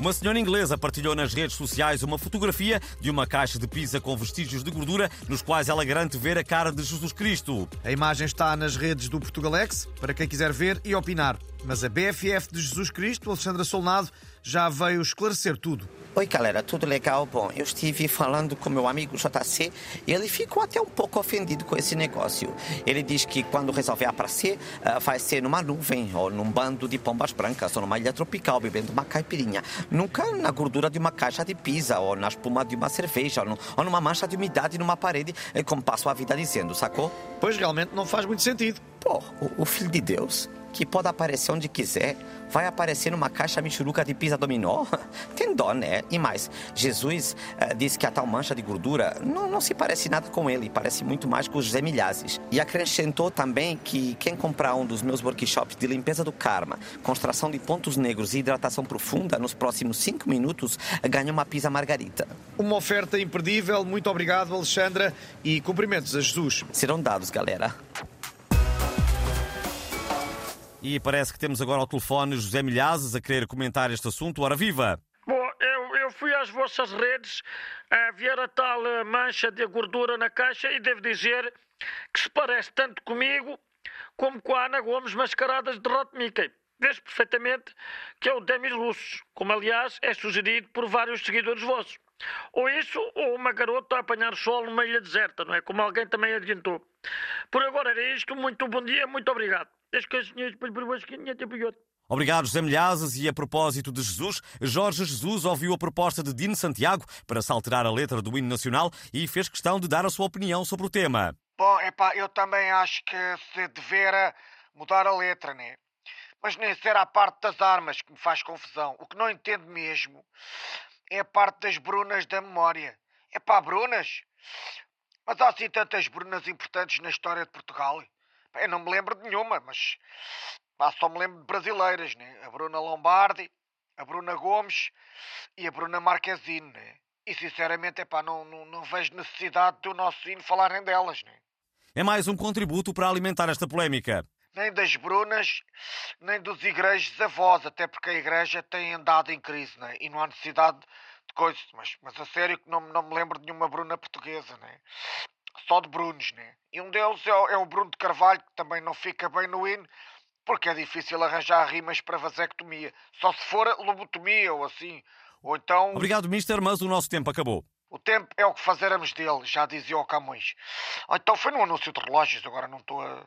Uma senhora inglesa partilhou nas redes sociais uma fotografia de uma caixa de pizza com vestígios de gordura, nos quais ela garante ver a cara de Jesus Cristo. A imagem está nas redes do Portugalex, para quem quiser ver e opinar. Mas a BFF de Jesus Cristo, Alexandra Solnado, já veio esclarecer tudo. Oi, galera, tudo legal? Bom, eu estive falando com meu amigo JC e ele ficou até um pouco ofendido com esse negócio. Ele diz que quando resolver aparecer, uh, vai ser numa nuvem, ou num bando de pombas brancas, ou numa ilha tropical, bebendo uma caipirinha. Nunca na gordura de uma caixa de pizza, ou na espuma de uma cerveja, ou, no, ou numa mancha de umidade numa parede, eh, como passo a vida dizendo, sacou? Pois realmente não faz muito sentido. Pô, o, o filho de Deus que pode aparecer onde quiser, vai aparecer numa caixa michuruca de pizza dominó? Tem dó, né? E mais, Jesus uh, disse que a tal mancha de gordura não, não se parece nada com ele, parece muito mais com os José Milhazes. E acrescentou também que quem comprar um dos meus workshops de limpeza do karma, construção de pontos negros e hidratação profunda nos próximos cinco minutos, ganha uma pizza margarita. Uma oferta imperdível. Muito obrigado, Alexandra, e cumprimentos a Jesus. Serão dados, galera. E parece que temos agora ao telefone José Milhazes a querer comentar este assunto. Ora viva! Bom, eu, eu fui às vossas redes a ver a tal eh, mancha de gordura na caixa e devo dizer que se parece tanto comigo como com a Ana Gomes mascaradas de Rot Mickey. Vês perfeitamente que é o Demis Russos, como aliás é sugerido por vários seguidores vossos. Ou isso, ou uma garota a apanhar sol numa ilha deserta, não é? Como alguém também adiantou. Por agora era isto. Muito bom dia, muito obrigado. Obrigado, José Milhazes. E a propósito de Jesus, Jorge Jesus ouviu a proposta de Dino Santiago para se alterar a letra do hino nacional e fez questão de dar a sua opinião sobre o tema. Bom, epá, eu também acho que se devera mudar a letra, né? Mas nem ser a parte das armas que me faz confusão. O que não entendo mesmo é a parte das brunas da memória. É pá, brunas? Mas há assim tantas brunas importantes na história de Portugal. Eu não me lembro de nenhuma, mas pá, só me lembro de brasileiras, né? A Bruna Lombardi, a Bruna Gomes e a Bruna Marquezine, né? E sinceramente, epá, não, não, não vejo necessidade do nosso hino falarem delas, né? É mais um contributo para alimentar esta polémica. Nem das Brunas, nem dos igrejos avós, até porque a igreja tem andado em crise, né? E não há necessidade de coisas. Mas, mas a sério que não, não me lembro de nenhuma Bruna portuguesa, né? só de Brunos, né? E um deles é o, é o Bruno de Carvalho, que também não fica bem no hino, porque é difícil arranjar rimas para vasectomia. Só se for lobotomia ou assim. Ou então. Obrigado, Mister, mas o nosso tempo acabou. O tempo é o que fazermos dele, já dizia o Camões. Ou então foi no anúncio de relógios, agora não estou a.